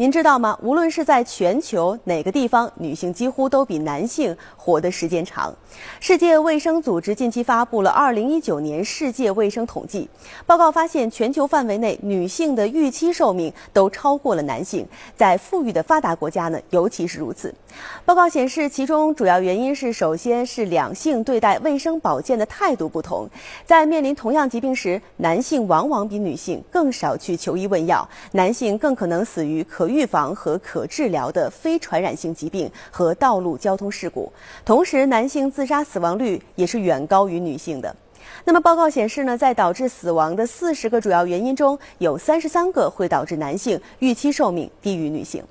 您知道吗？无论是在全球哪个地方，女性几乎都比男性活的时间长。世界卫生组织近期发布了2019年世界卫生统计报告，发现全球范围内女性的预期寿命都超过了男性，在富裕的发达国家呢，尤其是如此。报告显示，其中主要原因是，首先是两性对待卫生保健的态度不同，在面临同样疾病时，男性往往比女性更少去求医问药，男性更可能死于可。预防和可治疗的非传染性疾病和道路交通事故，同时男性自杀死亡率也是远高于女性的。那么报告显示呢，在导致死亡的四十个主要原因中，有三十三个会导致男性预期寿命低于女性。